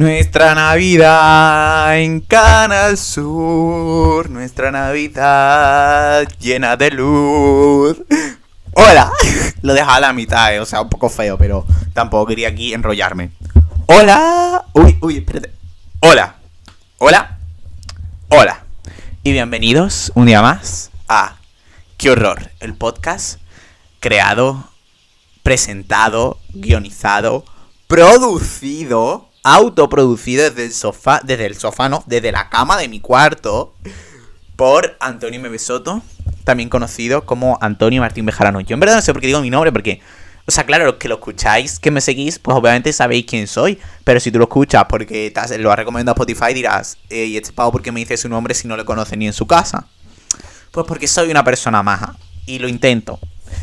Nuestra Navidad en Canal Sur, nuestra Navidad llena de luz. Hola, lo dejaba a la mitad, eh, o sea, un poco feo, pero tampoco quería aquí enrollarme. Hola, uy, uy, espérate. Hola, hola, hola. Y bienvenidos un día más a Qué horror, el podcast creado, presentado, guionizado, producido autoproducido desde el sofá, desde el sofá, no, desde la cama de mi cuarto, por Antonio Mebesoto, también conocido como Antonio Martín Bejarano. Yo en verdad no sé por qué digo mi nombre, porque, o sea, claro, los que lo escucháis, que me seguís, pues obviamente sabéis quién soy, pero si tú lo escuchas porque te lo has recomendado a Spotify, dirás, ¿y este pavo por qué me dice su nombre si no lo conoce ni en su casa? Pues porque soy una persona maja, y lo intento.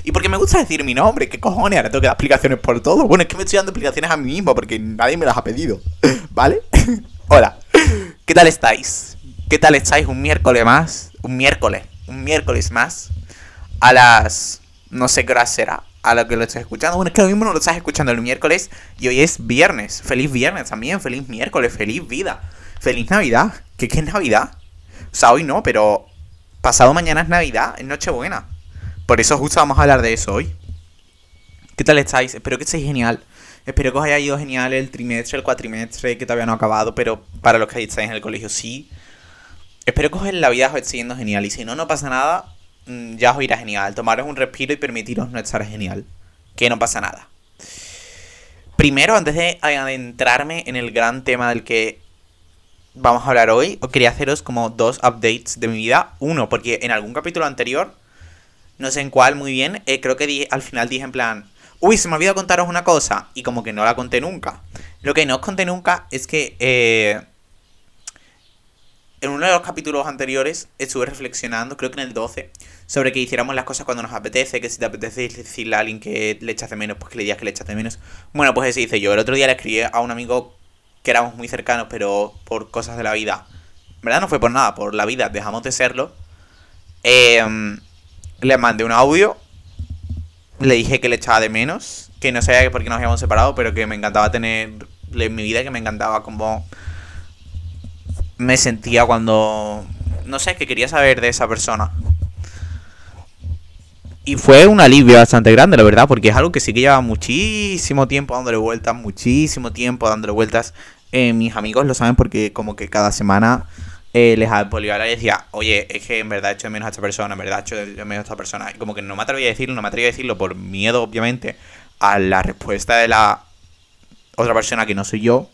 Y porque me gusta decir mi nombre, ¿qué cojones? Ahora tengo que dar explicaciones por todo. Bueno, es que me estoy dando explicaciones a mí mismo porque nadie me las ha pedido. ¿Vale? Hola. ¿Qué tal estáis? ¿Qué tal estáis un miércoles más? Un miércoles. Un miércoles más. A las... No sé qué hora será. A lo que lo estás escuchando. Bueno, es que lo mismo no lo estás escuchando el miércoles. Y hoy es viernes. Feliz viernes también. Feliz miércoles. Feliz vida. Feliz Navidad. ¿Qué, qué es Navidad? O sea, hoy no, pero... Pasado mañana es Navidad. Es Nochebuena. Por eso justo vamos a hablar de eso hoy. ¿Qué tal estáis? Espero que estéis genial. Espero que os haya ido genial el trimestre, el cuatrimestre, que todavía no ha acabado, pero para los que estáis en el colegio sí. Espero que en la vida os esté yendo genial. Y si no, no pasa nada, mm, ya os irá genial. Tomaros un respiro y permitiros no estar genial. Que no pasa nada. Primero, antes de adentrarme en el gran tema del que vamos a hablar hoy, os quería haceros como dos updates de mi vida. Uno, porque en algún capítulo anterior no sé en cuál muy bien, eh, creo que al final dije en plan, uy, se me olvidó contaros una cosa, y como que no la conté nunca. Lo que no os conté nunca es que eh, en uno de los capítulos anteriores estuve reflexionando, creo que en el 12, sobre que hiciéramos las cosas cuando nos apetece, que si te apetece decirle a alguien que le echas de menos, pues que le digas que le echas de menos. Bueno, pues eso hice yo. El otro día le escribí a un amigo que éramos muy cercanos, pero por cosas de la vida. En verdad no fue por nada, por la vida, dejamos de serlo. Eh, le mandé un audio, le dije que le echaba de menos, que no sabía por qué nos habíamos separado, pero que me encantaba tener en mi vida, que me encantaba como me sentía cuando, no sé, que quería saber de esa persona. Y fue un alivio bastante grande, la verdad, porque es algo que sí que lleva muchísimo tiempo dándole vueltas, muchísimo tiempo dándole vueltas. Eh, mis amigos lo saben porque como que cada semana eh, les y decía, oye, es que en verdad he hecho de menos a esta persona, en verdad he hecho de menos a esta persona. Y como que no me atrevía a decirlo, no me atrevía a decirlo por miedo, obviamente, a la respuesta de la otra persona que no soy yo.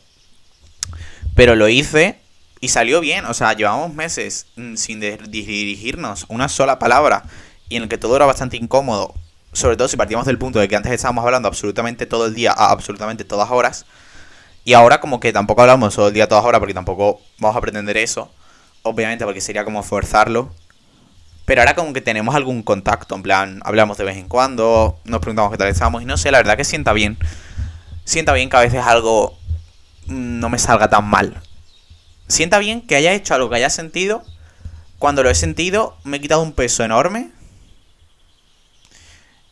Pero lo hice y salió bien. O sea, llevamos meses mm, sin dirigirnos una sola palabra y en el que todo era bastante incómodo. Sobre todo si partíamos del punto de que antes estábamos hablando absolutamente todo el día a absolutamente todas horas. Y ahora como que tampoco hablamos todo el día a todas horas porque tampoco vamos a pretender eso obviamente porque sería como forzarlo. Pero ahora como que tenemos algún contacto, en plan, hablamos de vez en cuando, nos preguntamos qué tal estamos y no sé, la verdad que sienta bien. Sienta bien que a veces algo no me salga tan mal. Sienta bien que haya hecho algo que haya sentido. Cuando lo he sentido, me he quitado un peso enorme.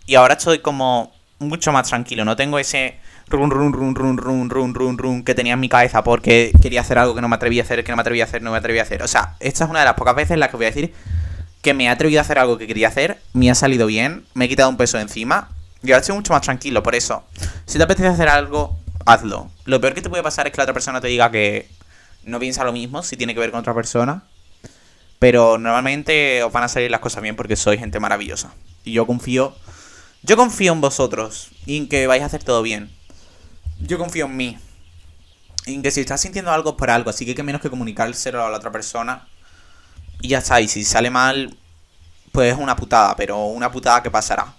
Y ahora estoy como mucho más tranquilo. No tengo ese run, run, run, run, run, run, run, run, que tenía en mi cabeza porque quería hacer algo que no me atreví a hacer, que no me atreví a hacer, no me atreví a hacer. O sea, esta es una de las pocas veces en las que voy a decir que me he atrevido a hacer algo que quería hacer, me ha salido bien, me he quitado un peso encima y ahora estoy mucho más tranquilo. Por eso, si te apetece hacer algo, hazlo. Lo peor que te puede pasar es que la otra persona te diga que no piensa lo mismo si tiene que ver con otra persona. Pero normalmente os van a salir las cosas bien porque sois gente maravillosa. Y yo confío. Yo confío en vosotros y en que vais a hacer todo bien yo confío en mí. En que si estás sintiendo algo por algo, así que que menos que comunicárselo a la otra persona. Y ya está, y si sale mal, pues es una putada, pero una putada que pasará.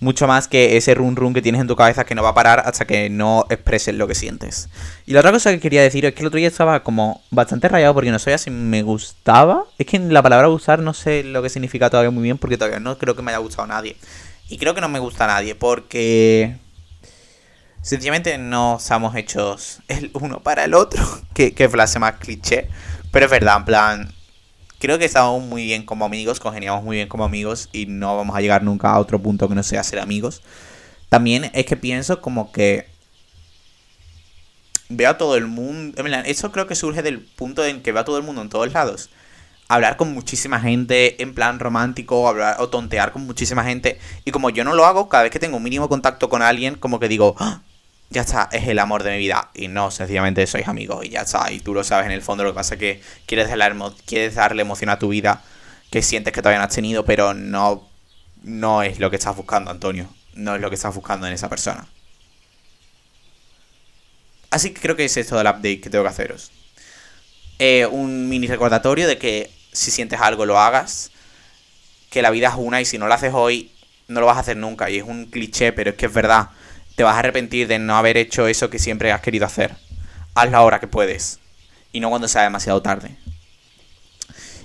Mucho más que ese run run que tienes en tu cabeza que no va a parar hasta que no expreses lo que sientes. Y la otra cosa que quería decir es que el otro día estaba como bastante rayado porque no sabía si me gustaba. Es que la palabra gustar no sé lo que significa todavía muy bien porque todavía no creo que me haya gustado nadie. Y creo que no me gusta nadie porque Sencillamente no estamos hechos el uno para el otro. que, que frase más cliché. Pero es verdad, en plan. Creo que estamos muy bien como amigos, congeniamos muy bien como amigos y no vamos a llegar nunca a otro punto que no sea ser amigos. También es que pienso como que veo a todo el mundo. Eso creo que surge del punto en que veo a todo el mundo en todos lados. Hablar con muchísima gente en plan romántico hablar, o tontear con muchísima gente. Y como yo no lo hago, cada vez que tengo un mínimo contacto con alguien, como que digo, ¡Ah! Ya está, es el amor de mi vida. Y no, sencillamente sois amigos y ya está. Y tú lo sabes en el fondo. Lo que pasa es que quieres darle, quieres darle emoción a tu vida que sientes que todavía no has tenido, pero no, no es lo que estás buscando, Antonio. No es lo que estás buscando en esa persona. Así que creo que es esto del update que tengo que haceros. Eh, un mini recordatorio de que si sientes algo lo hagas. Que la vida es una y si no lo haces hoy, no lo vas a hacer nunca. Y es un cliché, pero es que es verdad. Te vas a arrepentir de no haber hecho eso que siempre has querido hacer. Hazlo ahora que puedes. Y no cuando sea demasiado tarde.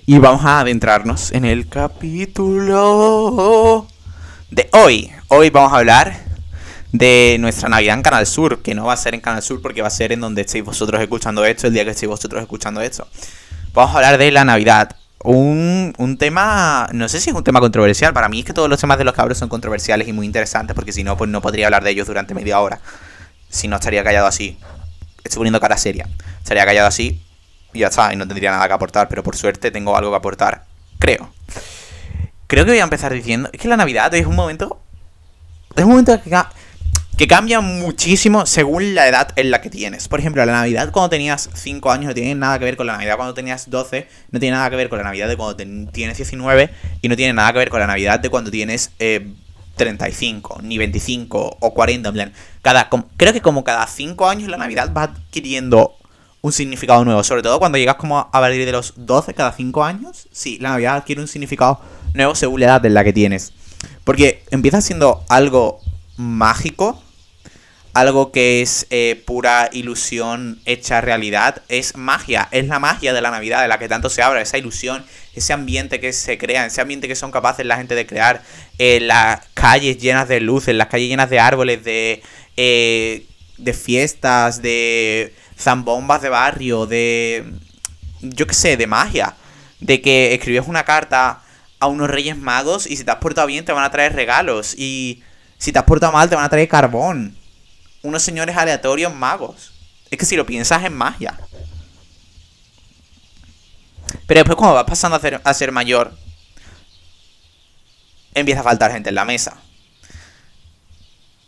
Y vamos a adentrarnos en el capítulo de hoy. Hoy vamos a hablar de nuestra Navidad en Canal Sur, que no va a ser en Canal Sur porque va a ser en donde estéis vosotros escuchando esto, el día que estéis vosotros escuchando esto. Vamos a hablar de la Navidad. Un, un, tema, no sé si es un tema controversial, para mí es que todos los temas de los cabros son controversiales y muy interesantes, porque si no, pues no podría hablar de ellos durante media hora. Si no, estaría callado así. Estoy poniendo cara seria. Estaría callado así y ya está, y no tendría nada que aportar, pero por suerte tengo algo que aportar. Creo. Creo que voy a empezar diciendo, es que la Navidad es un momento... Es un momento que cambia muchísimo según la edad en la que tienes. Por ejemplo, la Navidad cuando tenías 5 años no tiene nada que ver con la Navidad cuando tenías 12, no tiene nada que ver con la Navidad de cuando tienes 19 y no tiene nada que ver con la Navidad de cuando tienes 35, eh, ni 25 o 40. En plan, cada, creo que como cada 5 años la Navidad va adquiriendo un significado nuevo. Sobre todo cuando llegas como a partir de los 12, cada 5 años. Sí, la Navidad adquiere un significado nuevo según la edad en la que tienes. Porque empieza siendo algo mágico algo que es eh, pura ilusión hecha realidad, es magia, es la magia de la Navidad de la que tanto se habla, esa ilusión, ese ambiente que se crea, ese ambiente que son capaces la gente de crear, eh, las calles llenas de luces, las calles llenas de árboles, de, eh, de fiestas, de zambombas de barrio, de, yo qué sé, de magia, de que escribes una carta a unos reyes magos y si te has portado bien te van a traer regalos y si te has portado mal te van a traer carbón unos señores aleatorios magos. Es que si lo piensas es magia. Pero después cuando vas pasando a ser, mayor, empieza a faltar gente en la mesa.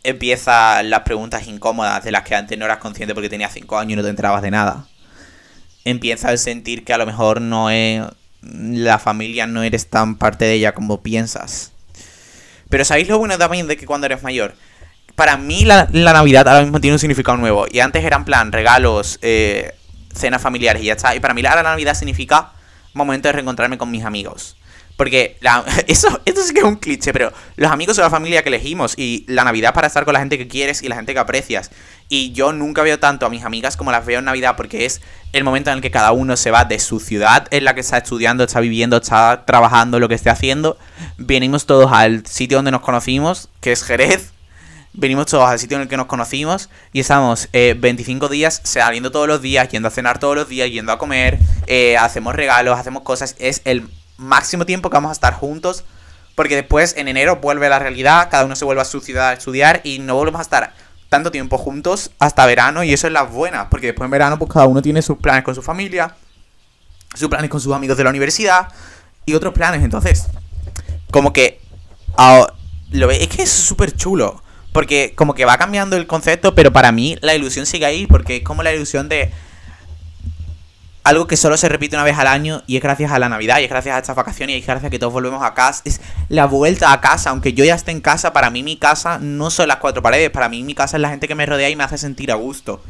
Empiezan las preguntas incómodas de las que antes no eras consciente porque tenías 5 años y no te enterabas de nada. Empieza a sentir que a lo mejor no es. La familia no eres tan parte de ella como piensas. Pero ¿sabéis lo bueno también de que cuando eres mayor? Para mí la, Navidad ahora mismo tiene un significado nuevo. Y antes eran plan regalos, eh, cenas familiares y ya está. Y para mí la Navidad significa momento de reencontrarme con mis amigos. Porque eso, esto sí que es un cliché, pero los amigos son la familia que elegimos y la Navidad para estar con la gente que quieres y la gente que aprecias. Y yo nunca veo tanto a mis amigas como las veo en Navidad porque es el momento en el que cada uno se va de su ciudad en la que está estudiando, está viviendo, está trabajando, lo que esté haciendo. Venimos todos al sitio donde nos conocimos, que es Jerez, venimos todos al sitio en el que nos conocimos y estamos 25 eh, días saliendo todos los días, yendo a cenar todos los días, yendo a comer, eh, hacemos regalos, hacemos cosas. Es el máximo tiempo que vamos a estar juntos porque después en enero vuelve la realidad, cada uno se vuelve a su ciudad a estudiar y no volvemos a estar tanto tiempo juntos hasta verano y eso es la buena, porque después en verano pues cada uno tiene sus planes con su familia, sus planes con sus amigos de la universidad y otros planes, entonces como que ve, es que es súper chulo. Porque como que va cambiando el concepto, pero para mí la ilusión sigue ahí, porque es como la ilusión de algo que solo se repite una vez al año y es gracias a la Navidad y es gracias a estas vacaciones y es gracias a que todos volvemos a casa. Es la vuelta a casa, aunque yo ya esté en casa, para mí mi casa no son las cuatro paredes, para mí mi casa es la gente que me rodea y me hace sentir a gusto.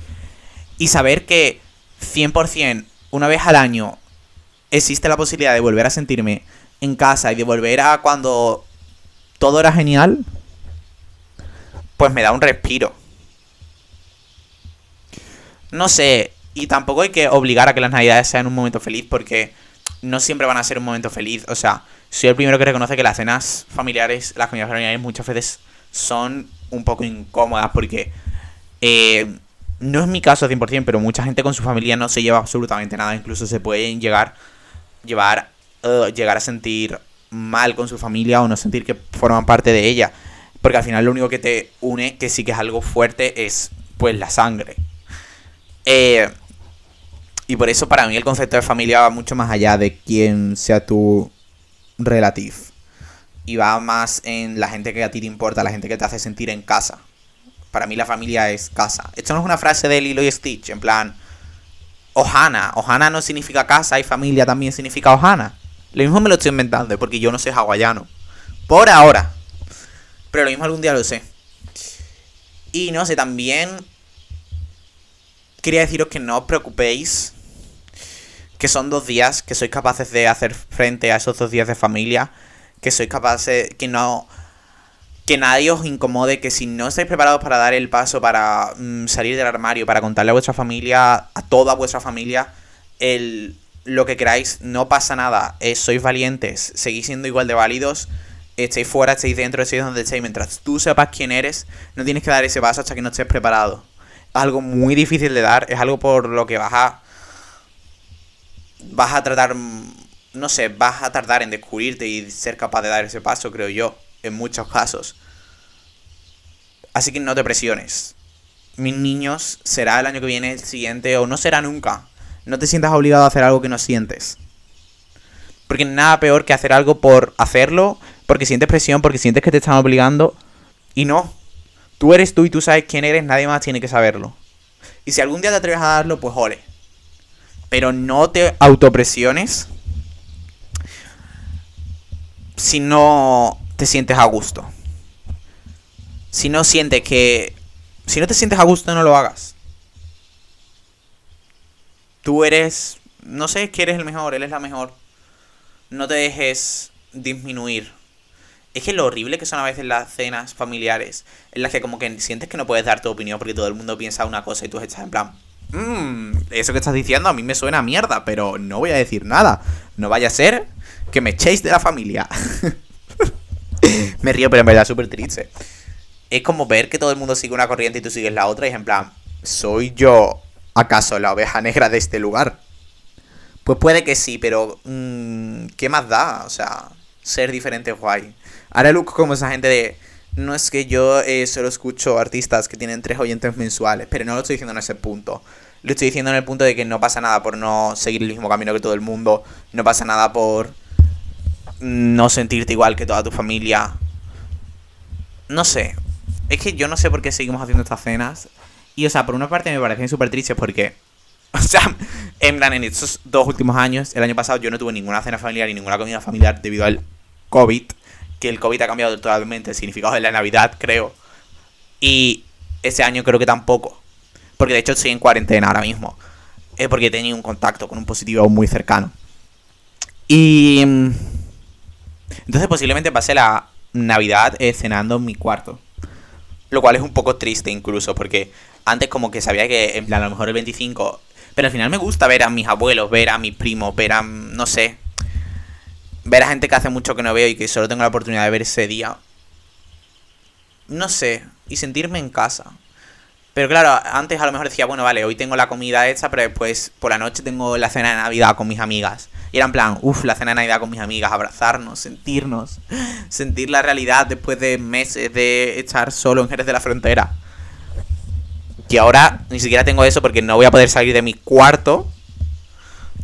Y saber que 100% una vez al año existe la posibilidad de volver a sentirme en casa y de volver a cuando todo era genial, pues me da un respiro. No sé, y tampoco hay que obligar a que las navidades sean un momento feliz porque no siempre van a ser un momento feliz. O sea, soy el primero que reconoce que las cenas familiares, las comidas familiares muchas veces son un poco incómodas porque eh, no es mi caso 100%, pero mucha gente con su familia no se lleva absolutamente nada. Incluso se pueden llegar, llevar, uh, llegar a sentir mal con su familia o no sentir que forman parte de ella. Porque al final lo único que te une, que sí que es algo fuerte, es pues la sangre. Eh, y por eso para mí el concepto de familia va mucho más allá de quién sea tu relativo. Y va más en la gente que a ti te importa, la gente que te hace sentir en casa. Para mí la familia es casa. Esto no es una frase de Lilo y Stitch, en plan, Ohana. Ohana no significa casa y familia también significa Ohana. Lo mismo me lo estoy inventando, porque yo no soy hawaiano. Por ahora. Pero lo mismo algún día lo sé. Y no sé, también quería deciros que no os preocupéis. Que son dos días que sois capaces de hacer frente a esos dos días de familia. Que sois capaces. Que no. Que nadie os incomode. Que si no estáis preparados para dar el paso, para mm, salir del armario, para contarle a vuestra familia, a toda vuestra familia, el, lo que queráis, no pasa nada. Eh, sois valientes, seguís siendo igual de válidos estéis fuera, estéis dentro, estéis donde estéis, mientras tú sepas quién eres, no tienes que dar ese paso hasta que no estés preparado. Algo muy difícil de dar, es algo por lo que vas a. Vas a tratar. No sé, vas a tardar en descubrirte y ser capaz de dar ese paso, creo yo, en muchos casos. Así que no te presiones. Mis niños, será el año que viene, el siguiente, o no será nunca. No te sientas obligado a hacer algo que no sientes. Porque nada peor que hacer algo por hacerlo porque sientes presión, porque sientes que te están obligando. Y no. Tú eres tú y tú sabes quién eres, nadie más tiene que saberlo. Y si algún día te atreves a darlo, pues ole. Pero no te autopresiones si no te sientes a gusto. Si no sientes que... Si no te sientes a gusto, no lo hagas. Tú eres... No sé que eres el mejor, él es la mejor. No te dejes disminuir es que lo horrible que son a veces las cenas familiares, en las que como que sientes que no puedes dar tu opinión porque todo el mundo piensa una cosa y tú estás en plan, mmm, eso que estás diciendo a mí me suena a mierda, pero no voy a decir nada. No vaya a ser que me echéis de la familia. me río, pero en verdad es súper triste. Es como ver que todo el mundo sigue una corriente y tú sigues la otra y es en plan, ¿soy yo acaso la oveja negra de este lugar? Pues puede que sí, pero mmm, ¿qué más da? O sea, ser diferente es guay. Ahora look como esa gente de... No es que yo eh, solo escucho artistas que tienen tres oyentes mensuales, pero no lo estoy diciendo en ese punto. Lo estoy diciendo en el punto de que no pasa nada por no seguir el mismo camino que todo el mundo. No pasa nada por no sentirte igual que toda tu familia. No sé. Es que yo no sé por qué seguimos haciendo estas cenas. Y, o sea, por una parte me parecen súper tristes porque... O sea, en plan, en estos dos últimos años, el año pasado yo no tuve ninguna cena familiar y ninguna comida familiar debido al COVID que el COVID ha cambiado totalmente el significado de la Navidad, creo. Y ese año creo que tampoco. Porque de hecho estoy en cuarentena ahora mismo. Es porque he tenido un contacto con un positivo muy cercano. Y... Mm, entonces posiblemente pasé la Navidad eh, cenando en mi cuarto. Lo cual es un poco triste incluso, porque antes como que sabía que en plan a lo mejor el 25... Pero al final me gusta ver a mis abuelos, ver a mis primos, ver a... no sé, ver a gente que hace mucho que no veo y que solo tengo la oportunidad de ver ese día. No sé, y sentirme en casa. Pero claro, antes a lo mejor decía, bueno, vale, hoy tengo la comida hecha, pero después por la noche tengo la cena de Navidad con mis amigas. Y era en plan, uff, la cena de Navidad con mis amigas, abrazarnos, sentirnos, sentir la realidad después de meses de estar solo en Jerez de la Frontera. Y ahora ni siquiera tengo eso porque no voy a poder salir de mi cuarto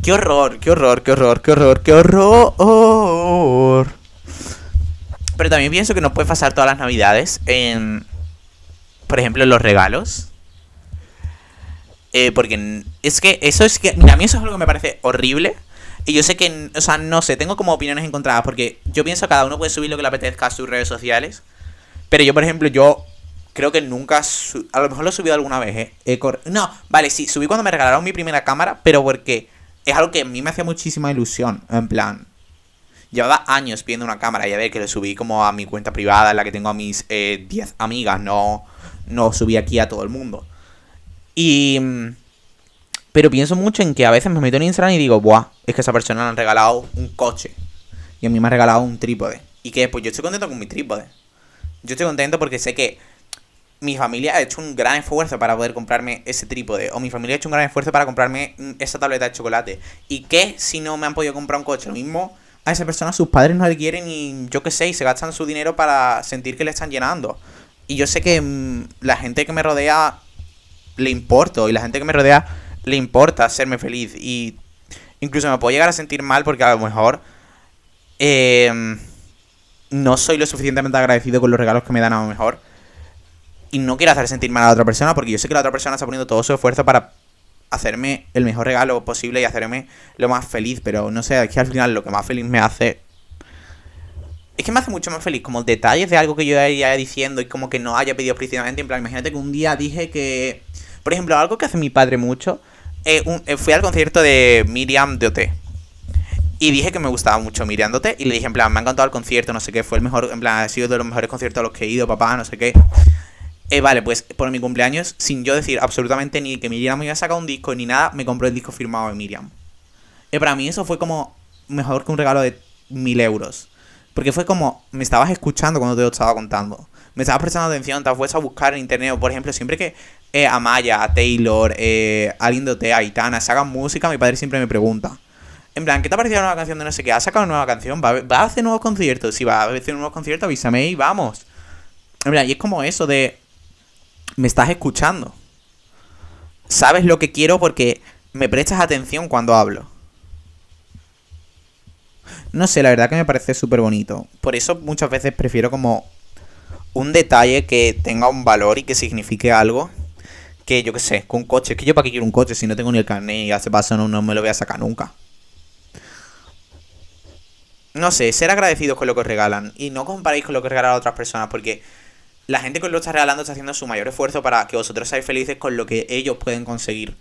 Qué horror, qué horror, qué horror, qué horror, qué horror. Pero también pienso que no puede pasar todas las navidades en, por ejemplo, los regalos. Eh, porque es que eso es que, a mí eso es algo que me parece horrible. Y yo sé que, o sea, no sé, tengo como opiniones encontradas. Porque yo pienso que cada uno puede subir lo que le apetezca a sus redes sociales. Pero yo, por ejemplo, yo creo que nunca. A lo mejor lo he subido alguna vez, ¿eh? no, vale, sí, subí cuando me regalaron mi primera cámara. Pero porque es algo que a mí me hacía muchísima ilusión. En plan, llevaba años viendo una cámara y a ver que le subí como a mi cuenta privada, en la que tengo a mis 10 eh, amigas, no, no subí aquí a todo el mundo. Y... Pero pienso mucho en que a veces me meto en Instagram y digo, buah, es que esa persona le han regalado un coche. Y a mí me ha regalado un trípode. ¿Y que Pues yo estoy contento con mi trípode. Yo estoy contento porque sé que mi familia ha hecho un gran esfuerzo para poder comprarme ese trípode. O mi familia ha hecho un gran esfuerzo para comprarme mm, esa tableta de chocolate. ¿Y qué si no me han podido comprar un coche? Lo mismo a esa persona, sus padres no le quieren y yo qué sé, y se gastan su dinero para sentir que le están llenando. Y yo sé que mm, la gente que me rodea le importo y la gente que me rodea le importa hacerme feliz y incluso me puedo llegar a sentir mal porque a lo mejor em, no soy lo suficientemente agradecido con los regalos que me dan a lo mejor y no quiero hacer sentir mal a la otra persona porque yo sé que la otra persona está poniendo todo su esfuerzo para hacerme el mejor regalo posible y hacerme lo más feliz, pero no sé, es que al final lo que más feliz me hace es que me hace mucho más feliz, como detalles de algo que yo haya diciendo y como que no haya pedido explícitamente. En plan, imagínate que un día dije que. Por ejemplo, algo que hace mi padre mucho. Eh, eh, fui al concierto de Miriam de OT. Y dije que me gustaba mucho Miriam OT. Y le dije, en plan, me ha encantado el concierto, no sé qué. Fue el mejor, en plan, ha sido de los mejores conciertos a los que he ido, papá, no sé qué. Eh, vale, pues por mi cumpleaños, sin yo decir absolutamente ni que Miriam me iba a sacar un disco ni nada, me compró el disco firmado de Miriam. Y para mí eso fue como mejor que un regalo de mil euros. Porque fue como, me estabas escuchando cuando te lo estaba contando. Me estabas prestando atención, te puesto a buscar en internet. por ejemplo, siempre que eh, Amaya, a Taylor, eh, alguien de Aitana, hagan música, mi padre siempre me pregunta. En plan, ¿qué te ha parecido la nueva canción de no sé qué? ¿Ha sacado una nueva canción? ¿Va, a hacer nuevos conciertos? Si va a hacer nuevos conciertos, avísame y vamos. En plan, y es como eso de... Me estás escuchando. Sabes lo que quiero porque me prestas atención cuando hablo. No sé, la verdad que me parece súper bonito. Por eso muchas veces prefiero como un detalle que tenga un valor y que signifique algo. Que yo qué sé, con un coche. Es que yo para qué quiero un coche si no tengo ni el carnet y hace paso no, no me lo voy a sacar nunca. No sé, ser agradecidos con lo que os regalan. Y no comparéis con lo que regalan otras personas. Porque la gente que os lo está regalando está haciendo su mayor esfuerzo para que vosotros seáis felices con lo que ellos pueden conseguir.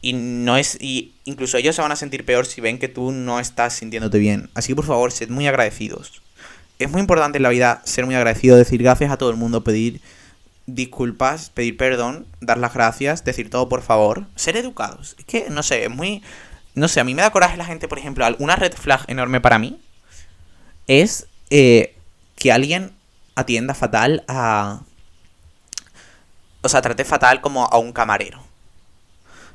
Y no es. Y incluso ellos se van a sentir peor si ven que tú no estás sintiéndote bien. Así que por favor, sed muy agradecidos. Es muy importante en la vida ser muy agradecido, decir gracias a todo el mundo, pedir disculpas, pedir perdón, dar las gracias, decir todo por favor, ser educados. Es que, no sé, es muy... No sé, a mí me da coraje la gente, por ejemplo, una red flag enorme para mí es eh, que alguien atienda fatal a... O sea, trate fatal como a un camarero.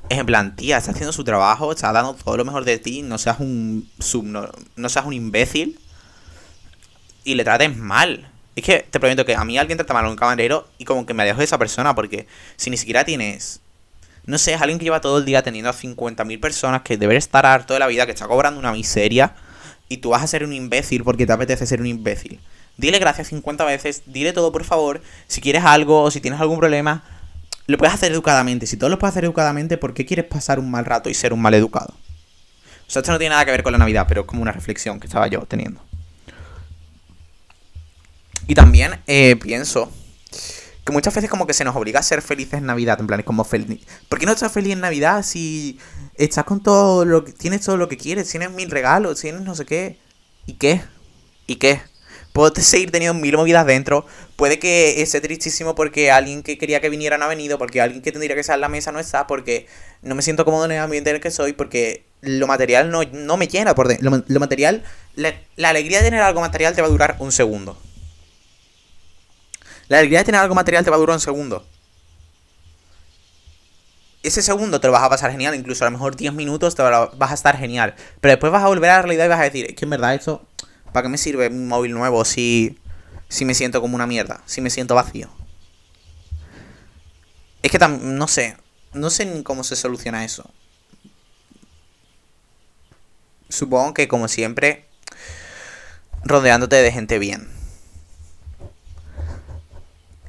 Es en plan, tía, está haciendo su trabajo, está dando todo lo mejor de ti, no seas un sub, no, seas un imbécil y le trates mal. Es que te prometo que a mí alguien trata mal a un camarero y como que me alejo de esa persona porque si ni siquiera tienes... No sé, es alguien que lleva todo el día teniendo a 50.000 personas que debe estar harto de la vida, que está cobrando una miseria y tú vas a ser un imbécil porque te apetece ser un imbécil. Dile gracias 50 veces, dile todo por favor, si quieres algo o si tienes algún problema, lo puedes hacer educadamente. Si todo lo puedes hacer educadamente, ¿por qué quieres pasar un mal rato y ser un mal educado? O sea, esto no tiene nada que ver con la Navidad, pero es como una reflexión que estaba yo teniendo. Y también eh, pienso que muchas veces como que se nos obliga a ser felices en Navidad. En plan, es como feliz. ¿Por qué no estás feliz en Navidad si estás con todo lo que. tienes todo lo que quieres, tienes mil regalos, tienes no sé qué? ¿Y qué? ¿Y qué? Puedo seguir teniendo mil movidas dentro. Puede que esté tristísimo porque alguien que quería que viniera no ha venido, porque alguien que tendría que estar en la mesa no está, porque no me siento cómodo en el ambiente en el que soy, porque lo material no, no me llena por. Lo, material, la, alegría de tener algo material te va a durar un segundo. La alegría de tener algo material te va a durar un segundo. Ese segundo te lo vas a pasar genial, incluso a lo mejor 10 minutos te vas a estar genial. Pero después vas a volver a la realidad y vas a decir, es que en verdad esto ¿Para qué me sirve un móvil nuevo si, si me siento como una mierda? Si me siento vacío. Es que no sé. No sé ni cómo se soluciona eso. Supongo que como siempre, rodeándote de gente bien.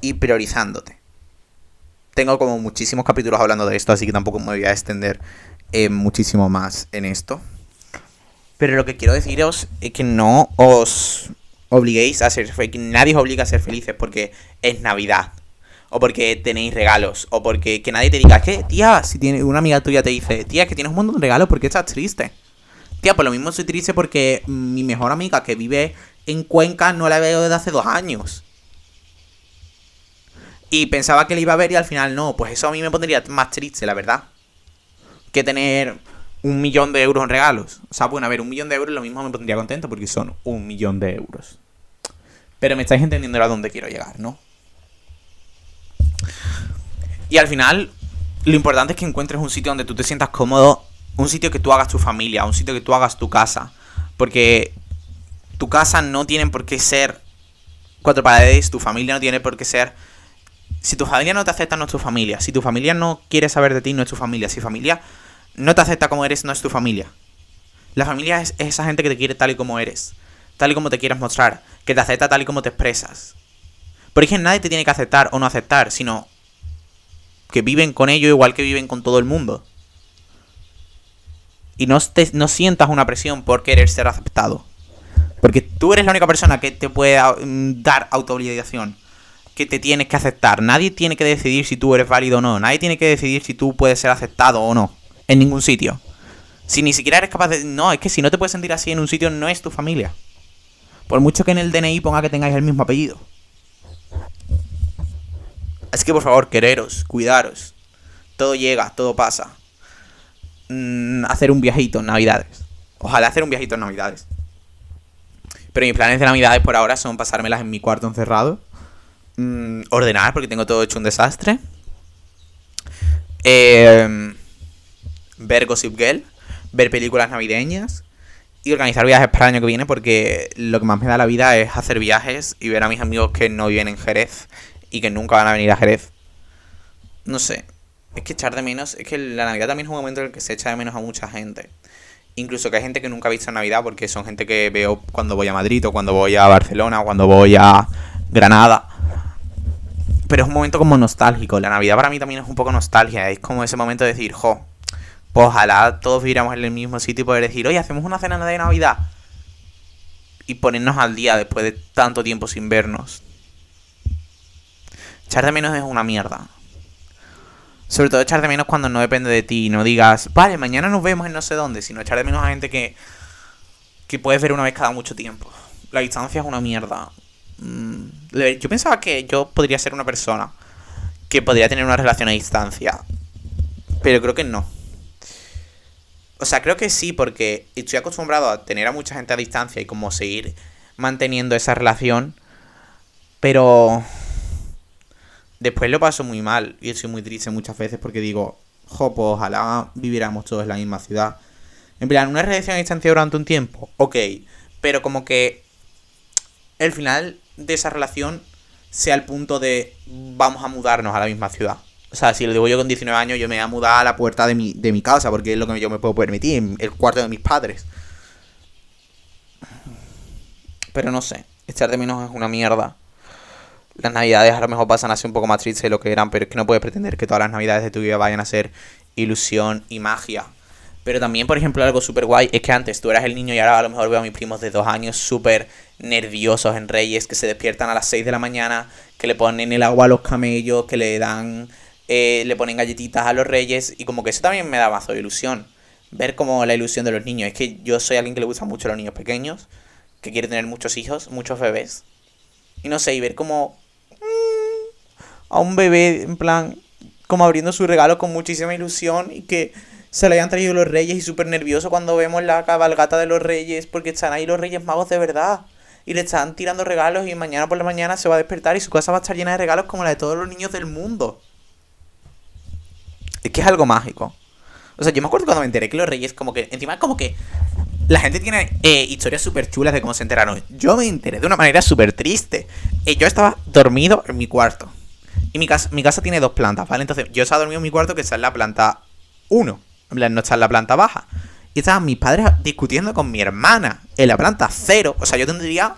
Y priorizándote. Tengo como muchísimos capítulos hablando de esto, así que tampoco me voy a extender eh, muchísimo más en esto. Pero lo que quiero deciros es que no os obliguéis a ser que nadie os obliga a ser felices porque es Navidad. O porque tenéis regalos. O porque que nadie te diga, que tía, si tiene, una amiga tuya te dice, tía, que tienes un montón de regalos, ¿por qué estás triste? Tía, por lo mismo soy triste porque mi mejor amiga que vive en Cuenca no la veo desde hace dos años. Y pensaba que le iba a ver y al final no. Pues eso a mí me pondría más triste, la verdad. Que tener un millón de euros en regalos. O sea, bueno, a ver, un millón de euros lo mismo me pondría contento porque son un millón de euros. Pero me estáis entendiendo a dónde quiero llegar, ¿no? Y al final, lo importante es que encuentres un sitio donde tú te sientas cómodo, un sitio que tú hagas tu familia, un sitio que tú hagas tu casa. Porque tu casa no tiene por qué ser cuatro paredes, tu familia no tiene por qué ser Si tu familia no te acepta, no es tu familia. Si tu familia no quiere saber de ti, no es tu familia. Si familia no te acepta como eres, no es tu familia. La familia es, esa gente que te quiere tal y como eres. Tal y como te quieres mostrar. Que te acepta tal y como te expresas. Porque nadie te tiene que aceptar o no aceptar, sino que viven con ello igual que viven con todo el mundo. Y no, no sientas una presión por querer ser aceptado. Porque tú eres la única persona que te puede mm, dar autoobligación. Que te tienes que aceptar. Nadie tiene que decidir si tú eres válido o no. Nadie tiene que decidir si tú puedes ser aceptado o no. En ningún sitio. Si ni siquiera eres capaz de... No, es que si no te puedes sentir así en un sitio, no es tu familia. Por mucho que en el DNI ponga que tengáis el mismo apellido. Así que por favor, quereros, cuidaros. Todo llega, todo pasa. Mm, hacer un viajito en Navidades. Ojalá hacer un viajito en Navidades. Pero mis planes de Navidades por ahora son pasármelas en mi cuarto encerrado. Mm, ordenar, porque tengo todo hecho un desastre. Eh, ver Gossip Girl. Ver películas navideñas. Y organizar viajes para el año que viene, porque lo que más me da la vida es hacer viajes y ver a mis amigos que no viven en Jerez y que nunca van a venir a Jerez. No sé. Es que echar de menos. Es que la Navidad también es un momento en el que se echa de menos a mucha gente. Incluso que hay gente que nunca ha visto Navidad porque son gente que veo cuando voy a Madrid o cuando voy a Barcelona o cuando voy a Granada. Pero es un momento como nostálgico. La Navidad para mí también es un poco nostalgia. Es como ese momento de decir, jo, pues ojalá todos viviéramos en el mismo sitio y poder decir, oye, hacemos una cena de Navidad. Y ponernos al día después de tanto tiempo sin vernos. Echar de menos es una mierda. Sobre todo echar de menos cuando no depende de ti. No digas, vale, mañana nos vemos en no sé dónde. Sino echar de menos a gente que, que puedes ver una vez cada mucho tiempo. La distancia es una mierda. Mm, yo pensaba que yo podría ser una persona que podría tener una relación a distancia. Pero creo que no. O sea, creo que sí, porque estoy acostumbrado a tener a mucha gente a distancia y como seguir manteniendo esa relación. Pero Después lo paso muy mal y estoy muy triste muchas veces porque digo, jo, pues ojalá viviéramos todos en la misma ciudad. En plan, una relación a distancia durante un tiempo, ok, pero como que el final de esa relación sea el punto de vamos a mudarnos a la misma ciudad. O sea, si lo digo yo con 19 años, yo me voy a mudar a la puerta de mi, de mi casa porque es lo que yo me puedo permitir, el cuarto de mis padres. Pero no sé, echar de menos es una mierda las navidades a lo mejor pasan a ser un poco más tristes de lo que eran, pero es que no puedes pretender que todas las navidades de tu vida vayan a ser ilusión y magia. Pero también, por ejemplo, algo súper guay es que antes tú eras el niño y ahora a lo mejor veo a mis primos de dos años súper nerviosos en Reyes, que se despiertan a las 6 de la mañana, que le ponen el agua a los camellos, que le dan, eh, le ponen galletitas a los Reyes, y como que eso también me da mazo de ilusión. Ver como la ilusión de los niños. Es que yo soy alguien que le gusta mucho a los niños pequeños, que quiere tener muchos hijos, muchos bebés. Y no sé, y ver como a un bebé, en plan, como abriendo su regalo con muchísima ilusión y que se le hayan traído los reyes y súper nervioso cuando vemos la cabalgata de los reyes porque están ahí los reyes magos de verdad. Y le están tirando regalos y mañana por la mañana se va a despertar y su casa va a estar llena de regalos como la de todos los niños del mundo. Es que es algo mágico. O sea, yo me acuerdo cuando me enteré que los reyes como que... Encima como que... La gente tiene eh, historias súper chulas de cómo se enteraron. Yo me enteré de una manera súper triste. Eh, yo estaba dormido en mi cuarto. Y mi casa, mi casa tiene dos plantas, ¿vale? Entonces, yo estaba dormido en mi cuarto que está en la planta 1. En plan, no está en la planta baja. Y estaban mis padres discutiendo con mi hermana en la planta 0. O sea, yo tendría.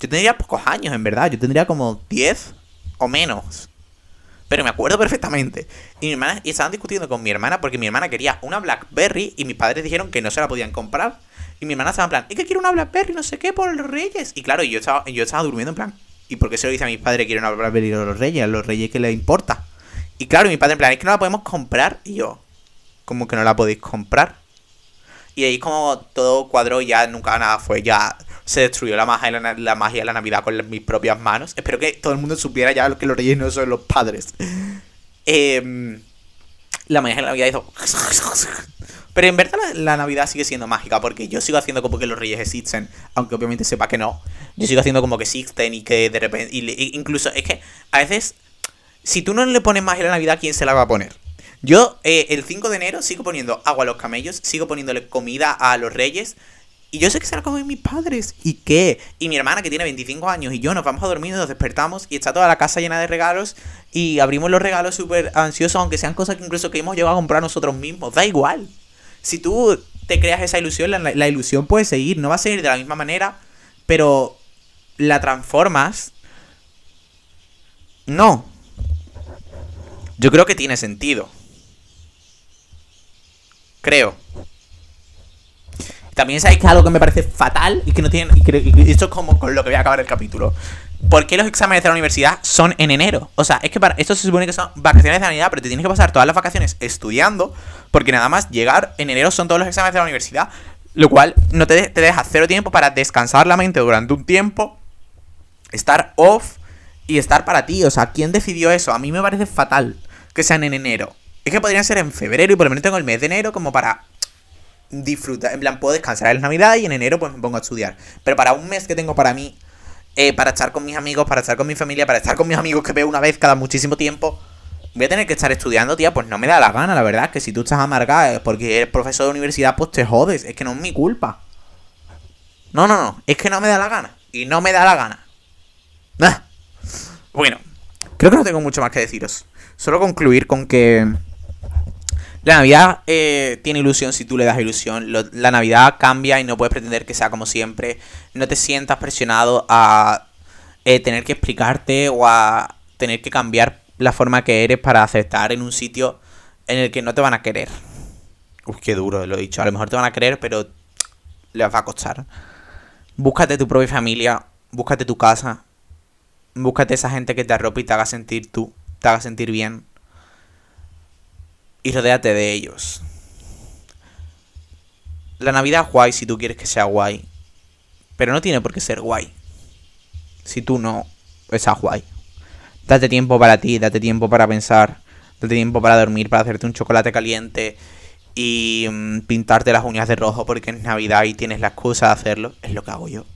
Yo tendría pocos años, en verdad. Yo tendría como 10 o menos. Pero me acuerdo perfectamente. Y mi hermana, y estaban discutiendo con mi hermana porque mi hermana quería una Blackberry y mis padres dijeron que no se la podían comprar. Y mi hermana estaba en plan, ¿y que quiere una Blackberry? No sé qué, por los reyes. Y claro, yo estaba, yo estaba durmiendo en plan, ¿Y por qué se lo dice a mis padres que quieren hablar a los reyes? A los reyes que les importa. Y claro, mi padre en plan, es que no la podemos comprar. Y yo, ¿cómo que no la podéis comprar? Y ahí como todo cuadro ya nunca nada fue, ya se destruyó la magia, la, magia de la Navidad con mis propias manos. Espero que todo el mundo supiera ya que los reyes no son los padres. Em, la magia de la Navidad hizo... Pero en verdad la, Navidad sigue siendo mágica porque yo sigo haciendo como que los reyes existen, aunque obviamente sepa que no. Yo sigo haciendo como que existen y que de repente... incluso es que a veces, si tú no le pones magia a la Navidad, ¿quién se la va a poner? Yo eh, el 5 de enero sigo poniendo agua a los camellos, sigo poniéndole comida a los reyes Y yo sé que se la comen mis padres. ¿Y qué? Y mi hermana que tiene 25 años y yo nos vamos a dormir y nos despertamos y está toda la casa llena de regalos y abrimos los regalos súper ansiosos, aunque sean cosas que incluso que hemos llegado a comprar nosotros mismos. Da igual. Si tú te creas esa ilusión, la, la ilusión puede seguir. No va a seguir de la misma manera, pero la transformas. No. Yo creo que tiene sentido. Creo. También sabéis que algo que me parece fatal y que no tiene. Y, esto es como con lo que voy a acabar el capítulo. ¿Por qué los exámenes de la universidad son en enero? O sea, es que para esto se supone que son vacaciones de Navidad, pero te tienes que pasar todas las vacaciones estudiando, porque nada más llegar en enero son todos los exámenes de la universidad, lo cual no te, te deja cero tiempo para descansar la mente durante un tiempo, estar off y estar para ti. O sea, ¿quién decidió eso? A mí me parece fatal que sean en enero. Es que podrían ser en febrero y por lo menos tengo el mes de enero como para disfrutar. En plan, puedo descansar en Navidad y en enero pues me pongo a estudiar. Pero para un mes que tengo para mí, eh, para estar con mis amigos, para estar con mi familia, para estar con mis amigos que veo una vez cada muchísimo tiempo, voy a tener que estar estudiando, tía, pues no me da la gana, la verdad. Que si tú estás amargada porque eres profesor de universidad, pues te jodes. Es que no es mi culpa. No, no, no. Es que no me da la gana. Y no me da la gana. Ah. Bueno, creo que no tengo mucho más que deciros. Solo concluir con que la Navidad eh, tiene ilusión si tú le das ilusión. la Navidad cambia y no puedes pretender que sea como siempre. No te sientas presionado a eh, tener que explicarte o a tener que cambiar la forma que eres para aceptar en un sitio en el que no te van a querer. Uf, qué duro lo he dicho. A lo mejor te van a querer, pero les va a costar. Búscate tu propia familia, búscate tu casa, búscate esa gente que te arrope y te haga sentir tú, te haga sentir bien y rodéate de ellos. La Navidad es guay si tú quieres que sea guay, pero no tiene por qué ser guay. Si tú no estás guay. Date tiempo para ti, date tiempo para pensar, date tiempo para dormir, para hacerte un chocolate caliente y mm, pintarte las uñas de rojo porque es Navidad y tienes la excusa de hacerlo. Es lo que hago yo.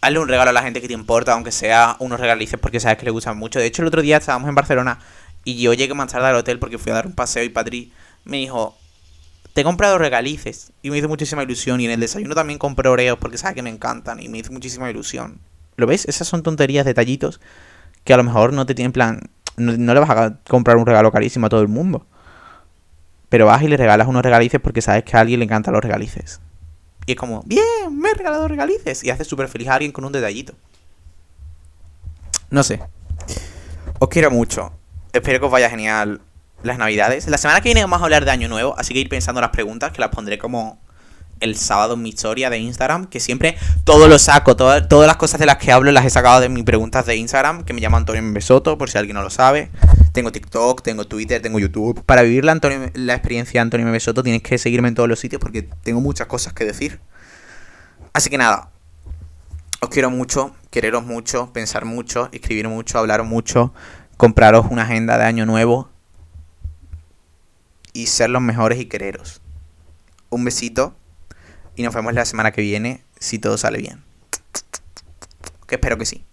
Hazle un regalo a la gente que te importa, aunque sea unos regalices porque sabes que le gustan mucho. De hecho, el otro día estábamos en Barcelona y yo llegué más tarde al hotel porque fui a dar un paseo y Patri me dijo, te he comprado regalices. Y me hizo muchísima ilusión. Y en el desayuno también compré oreos porque sabe que me encantan y me hizo muchísima ilusión. ¿Lo ves? Esas son tonterías, detallitos que a lo mejor no te tienen plan... No, le vas a comprar un regalo carísimo a todo el mundo. Pero vas y le regalas unos regalices porque sabes que a alguien le encantan los regalices. Y es como, bien, me he regalado regalices. Y haces súper feliz a alguien con un detallito. No sé. Os quiero mucho. Espero que os vaya genial las navidades. La semana que viene vamos a hablar de Año Nuevo, así que ir pensando las preguntas, que las pondré como el sábado en mi historia de Instagram, que siempre todo lo saco, todas las cosas de las que hablo las he sacado de mis preguntas de Instagram, que me llamo Antonio Besoto, por si alguien no lo sabe. Tengo TikTok, tengo Twitter, tengo YouTube. Para vivir la, Antonio, la experiencia de Antonio Besoto tienes que seguirme en todos los sitios porque tengo muchas cosas que decir. Así que nada, os quiero mucho, quereros mucho, pensar mucho, escribir mucho, hablar mucho compraros una agenda de año nuevo y ser los mejores y quereros. Un besito y nos vemos la semana que viene si todo sale bien. Que espero que sí.